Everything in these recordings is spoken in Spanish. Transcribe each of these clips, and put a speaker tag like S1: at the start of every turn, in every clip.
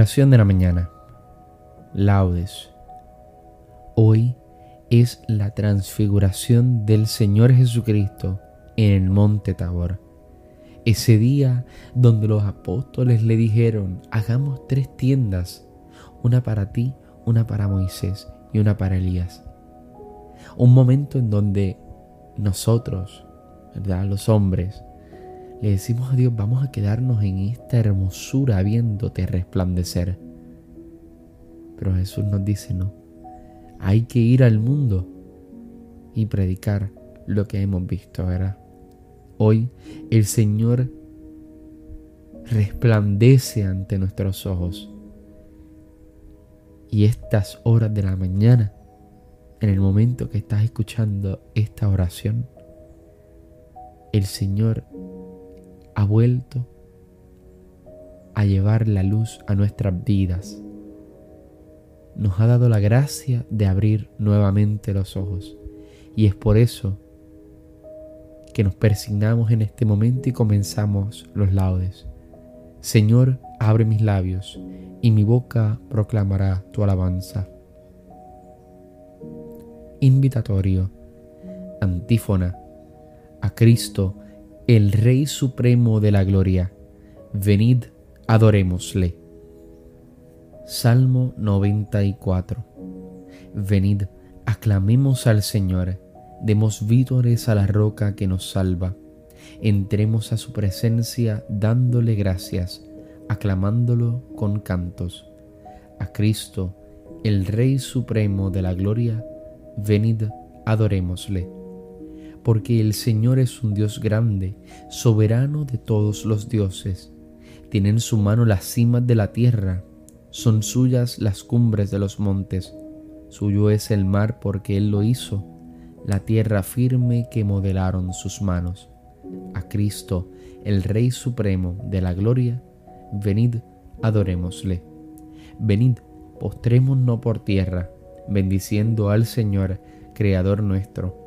S1: Oración de la mañana. Laudes. Hoy es la transfiguración del Señor Jesucristo en el monte Tabor. Ese día donde los apóstoles le dijeron, hagamos tres tiendas, una para ti, una para Moisés y una para Elías. Un momento en donde nosotros, ¿verdad? Los hombres, le decimos a Dios, vamos a quedarnos en esta hermosura viéndote resplandecer. Pero Jesús nos dice, no, hay que ir al mundo y predicar lo que hemos visto, ¿verdad? Hoy el Señor resplandece ante nuestros ojos. Y estas horas de la mañana, en el momento que estás escuchando esta oración, el Señor ha vuelto a llevar la luz a nuestras vidas. Nos ha dado la gracia de abrir nuevamente los ojos. Y es por eso que nos persignamos en este momento y comenzamos los laudes. Señor, abre mis labios y mi boca proclamará tu alabanza. Invitatorio. Antífona. A Cristo el Rey Supremo de la Gloria. Venid, adorémosle. Salmo 94. Venid, aclamemos al Señor, demos vítores a la roca que nos salva. Entremos a su presencia dándole gracias, aclamándolo con cantos. A Cristo, el Rey Supremo de la Gloria, venid, adorémosle porque el Señor es un Dios grande, soberano de todos los dioses. Tiene en su mano las cimas de la tierra, son suyas las cumbres de los montes. Suyo es el mar porque Él lo hizo, la tierra firme que modelaron sus manos. A Cristo, el Rey Supremo de la Gloria, venid, adorémosle. Venid, postrémonos por tierra, bendiciendo al Señor, Creador nuestro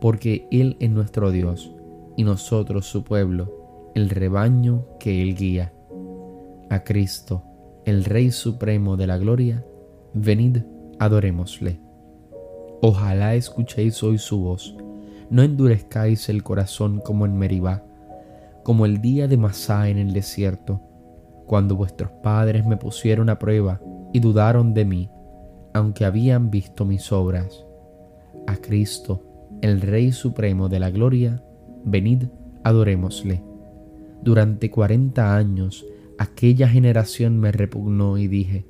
S1: porque Él es nuestro Dios y nosotros su pueblo, el rebaño que Él guía. A Cristo, el Rey Supremo de la Gloria, venid, adorémosle. Ojalá escuchéis hoy su voz, no endurezcáis el corazón como en Meribá, como el día de Masá en el desierto, cuando vuestros padres me pusieron a prueba y dudaron de mí, aunque habían visto mis obras. A Cristo, el Rey Supremo de la Gloria, venid, adorémosle. Durante cuarenta años aquella generación me repugnó y dije,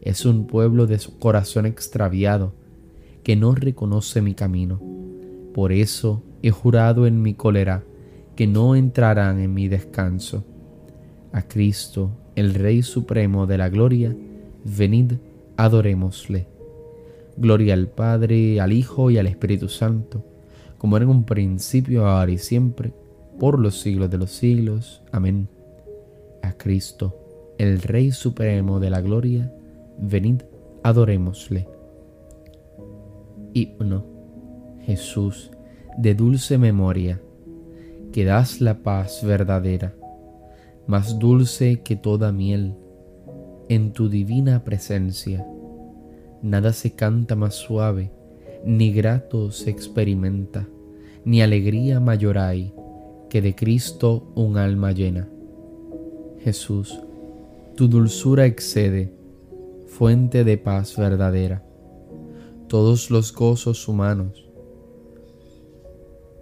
S1: es un pueblo de corazón extraviado, que no reconoce mi camino. Por eso he jurado en mi cólera que no entrarán en mi descanso. A Cristo, el Rey Supremo de la Gloria, venid, adorémosle. Gloria al Padre, al Hijo y al Espíritu Santo, como era en un principio, ahora y siempre, por los siglos de los siglos. Amén. A Cristo, el Rey Supremo de la Gloria, venid, adorémosle. Himno. Jesús, de dulce memoria, que das la paz verdadera, más dulce que toda miel, en tu divina presencia Nada se canta más suave, ni grato se experimenta, ni alegría mayor hay que de Cristo un alma llena. Jesús, tu dulzura excede, fuente de paz verdadera, todos los gozos humanos,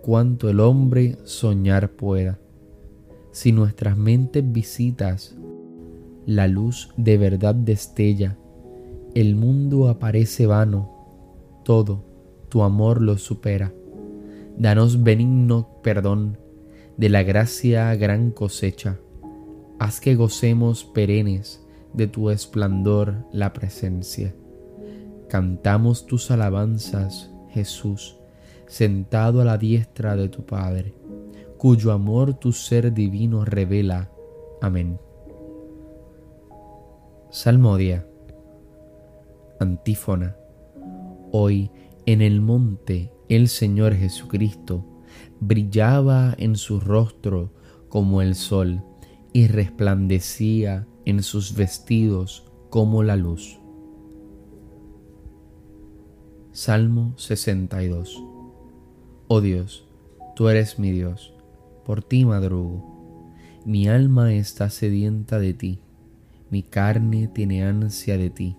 S1: cuanto el hombre soñar pueda. Si nuestras mentes visitas, la luz de verdad destella el mundo aparece vano, todo tu amor lo supera. Danos benigno perdón de la gracia gran cosecha. Haz que gocemos perennes de tu esplendor la presencia. Cantamos tus alabanzas, Jesús, sentado a la diestra de tu Padre, cuyo amor tu ser divino revela. Amén. Salmodia Antífona. Hoy en el monte el Señor Jesucristo brillaba en su rostro como el sol y resplandecía en sus vestidos como la luz. Salmo 62 Oh Dios, tú eres mi Dios, por ti madrugo. Mi alma está sedienta de ti, mi carne tiene ansia de ti,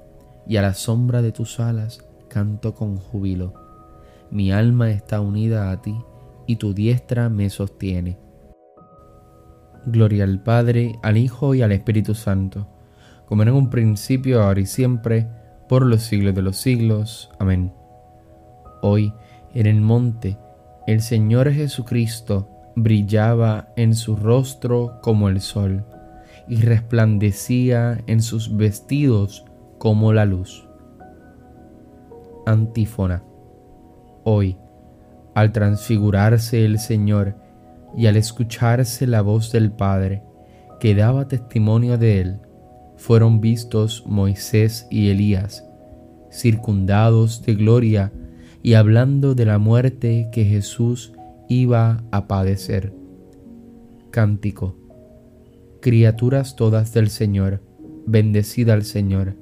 S1: y a la sombra de tus alas canto con júbilo. Mi alma está unida a ti, y tu diestra me sostiene. Gloria al Padre, al Hijo y al Espíritu Santo, como en un principio, ahora y siempre, por los siglos de los siglos. Amén. Hoy, en el monte, el Señor Jesucristo brillaba en su rostro como el sol y resplandecía en sus vestidos como la luz. Antífona. Hoy, al transfigurarse el Señor y al escucharse la voz del Padre, que daba testimonio de él, fueron vistos Moisés y Elías, circundados de gloria y hablando de la muerte que Jesús iba a padecer. Cántico. Criaturas todas del Señor, bendecida al Señor,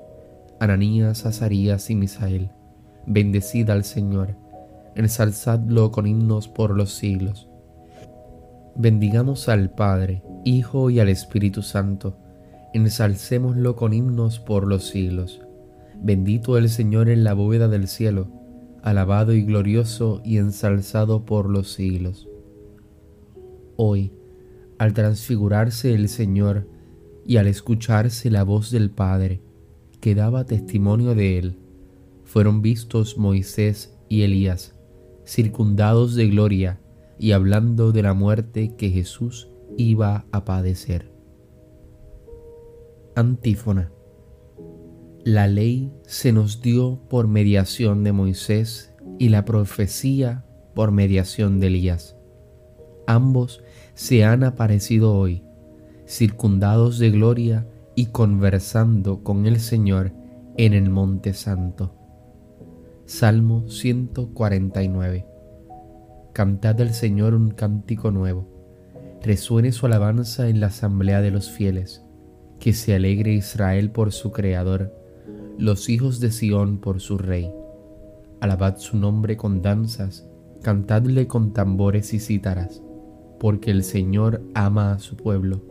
S1: Ananías, Azarías y Misael, bendecida al Señor. Ensalzadlo con himnos por los siglos. Bendigamos al Padre, Hijo y al Espíritu Santo. Ensalcémoslo con himnos por los siglos. Bendito el Señor en la bóveda del cielo, alabado y glorioso y ensalzado por los siglos hoy, al transfigurarse el Señor y al escucharse la voz del Padre, que daba testimonio de él, fueron vistos Moisés y Elías, circundados de gloria y hablando de la muerte que Jesús iba a padecer. Antífona. La ley se nos dio por mediación de Moisés y la profecía por mediación de Elías. Ambos se han aparecido hoy, circundados de gloria y conversando con el Señor en el Monte Santo. Salmo 149. Cantad al Señor un cántico nuevo. Resuene su alabanza en la asamblea de los fieles. Que se alegre Israel por su Creador. los hijos de Sión por su rey. Alabad su nombre con danzas, cantadle con tambores y cítaras, porque el Señor ama a su pueblo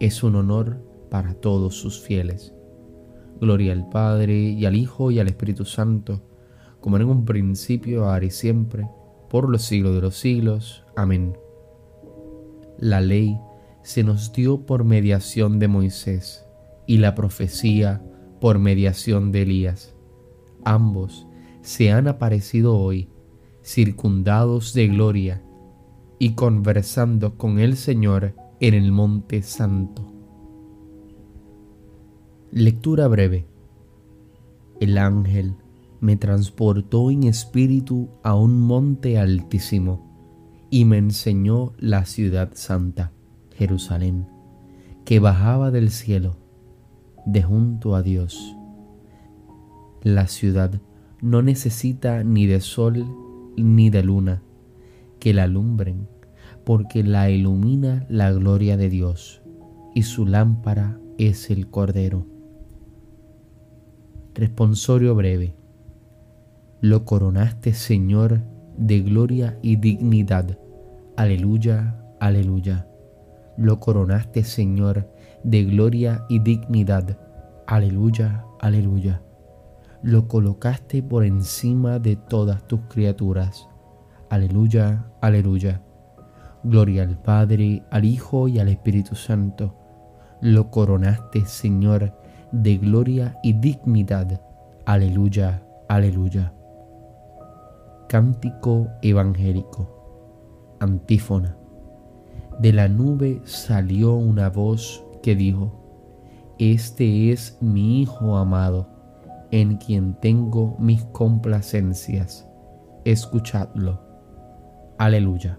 S1: es un honor para todos sus fieles. Gloria al Padre y al Hijo y al Espíritu Santo, como en un principio, ahora y siempre, por los siglos de los siglos. Amén. La ley se nos dio por mediación de Moisés y la profecía por mediación de Elías. Ambos se han aparecido hoy, circundados de gloria y conversando con el Señor en el Monte Santo. Lectura breve. El ángel me transportó en espíritu a un monte altísimo y me enseñó la ciudad santa, Jerusalén, que bajaba del cielo, de junto a Dios. La ciudad no necesita ni de sol ni de luna que la alumbren porque la ilumina la gloria de Dios, y su lámpara es el Cordero. Responsorio breve. Lo coronaste, Señor, de gloria y dignidad. Aleluya, aleluya. Lo coronaste, Señor, de gloria y dignidad. Aleluya, aleluya. Lo colocaste por encima de todas tus criaturas. Aleluya, aleluya Gloria al Padre, al Hijo y al Espíritu Santo. Lo coronaste, Señor, de gloria y dignidad. Aleluya, aleluya. Cántico evangélico. Antífona. De la nube salió una voz que dijo, Este es mi Hijo amado, en quien tengo mis complacencias. Escuchadlo. Aleluya.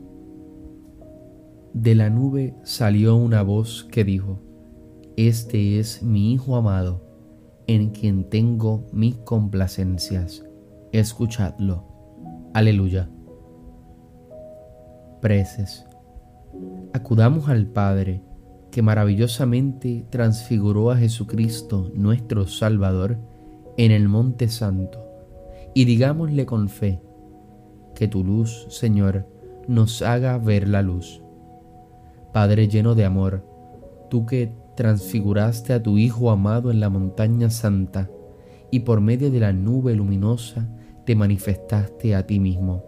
S1: De la nube salió una voz que dijo, Este es mi Hijo amado, en quien tengo mis complacencias. Escuchadlo. Aleluya. Preces. Acudamos al Padre, que maravillosamente transfiguró a Jesucristo, nuestro Salvador, en el Monte Santo, y digámosle con fe, que tu luz, Señor, nos haga ver la luz Padre lleno de amor, tú que transfiguraste a tu Hijo amado en la montaña santa y por medio de la nube luminosa te manifestaste a ti mismo.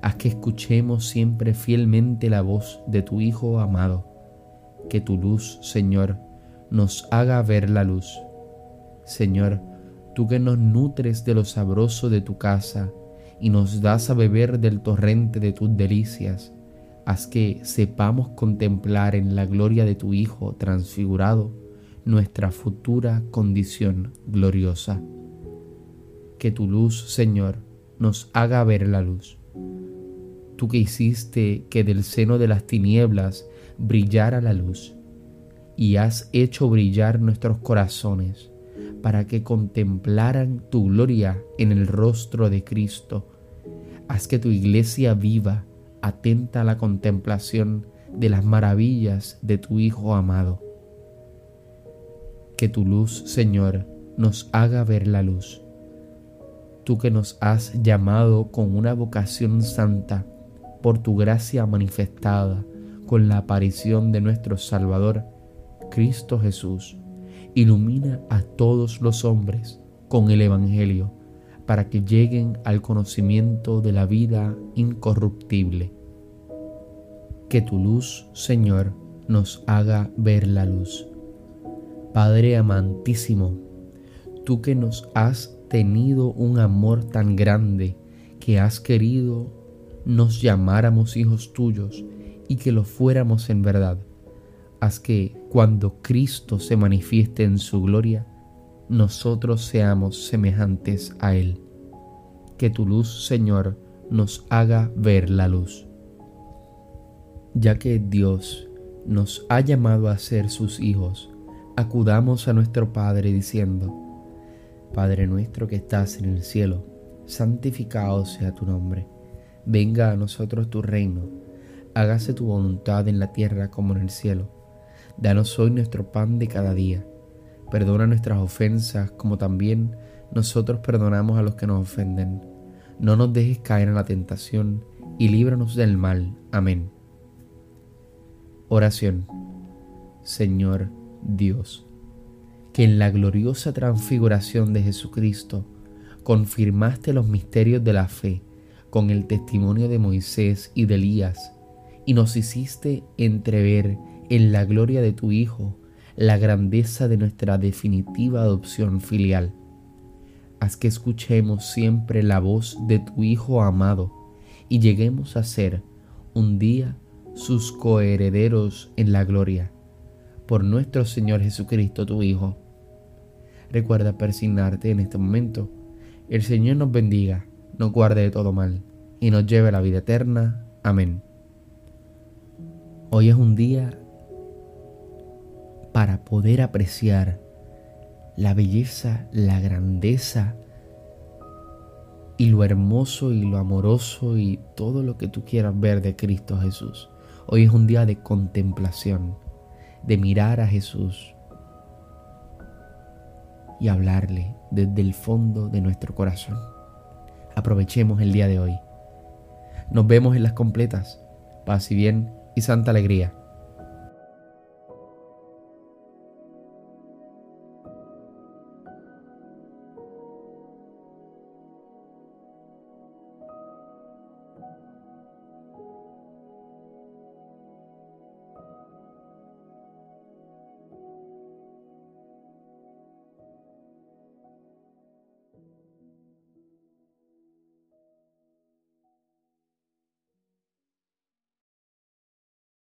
S1: Haz que escuchemos siempre fielmente la voz de tu Hijo amado. Que tu luz, Señor, nos haga ver la luz. Señor, tú que nos nutres de lo sabroso de tu casa y nos das a beber del torrente de tus delicias. Haz que sepamos contemplar en la gloria de tu Hijo transfigurado nuestra futura condición gloriosa. Que tu luz, Señor, nos haga ver la luz. Tú que hiciste que del seno de las tinieblas brillara la luz, y has hecho brillar nuestros corazones para que contemplaran tu gloria en el rostro de Cristo. Haz que tu iglesia viva, atenta a la contemplación de las maravillas de tu Hijo amado. Que tu luz, Señor, nos haga ver la luz. Tú que nos has llamado con una vocación santa por tu gracia manifestada con la aparición de nuestro Salvador, Cristo Jesús, ilumina a todos los hombres con el Evangelio para que lleguen al conocimiento de la vida incorruptible. Que tu luz, Señor, nos haga ver la luz. Padre amantísimo, tú que nos has tenido un amor tan grande que has querido nos llamáramos hijos tuyos y que lo fuéramos en verdad haz que cuando Cristo se manifieste en su gloria, nosotros seamos semejantes a Él. Que tu luz, Señor, nos haga ver la luz. Ya que Dios nos ha llamado a ser sus hijos, acudamos a nuestro Padre diciendo, Padre nuestro que estás en el cielo, santificado sea tu nombre, venga a nosotros tu reino, hágase tu voluntad en la tierra como en el cielo. Danos hoy nuestro pan de cada día. Perdona nuestras ofensas como también nosotros perdonamos a los que nos ofenden. No nos dejes caer en la tentación y líbranos del mal. Amén. Oración. Señor Dios, que en la gloriosa transfiguración de Jesucristo confirmaste los misterios de la fe con el testimonio de Moisés y de Elías, y nos hiciste entrever en la gloria de tu Hijo la grandeza de nuestra definitiva adopción filial. Haz que escuchemos siempre la voz de tu Hijo amado y lleguemos a ser un día sus coherederos en la gloria. Por nuestro Señor Jesucristo, tu Hijo. Recuerda persignarte en este momento. El Señor nos bendiga, nos guarde de todo mal y nos lleve a la vida eterna. Amén. Hoy es un día para poder apreciar la belleza, la grandeza y lo hermoso y lo amoroso y todo lo que tú quieras ver de Cristo Jesús. Hoy es un día de contemplación, de mirar a Jesús y hablarle desde el fondo de nuestro corazón. Aprovechemos el día de hoy. Nos vemos en las completas. Paz y bien y santa alegría.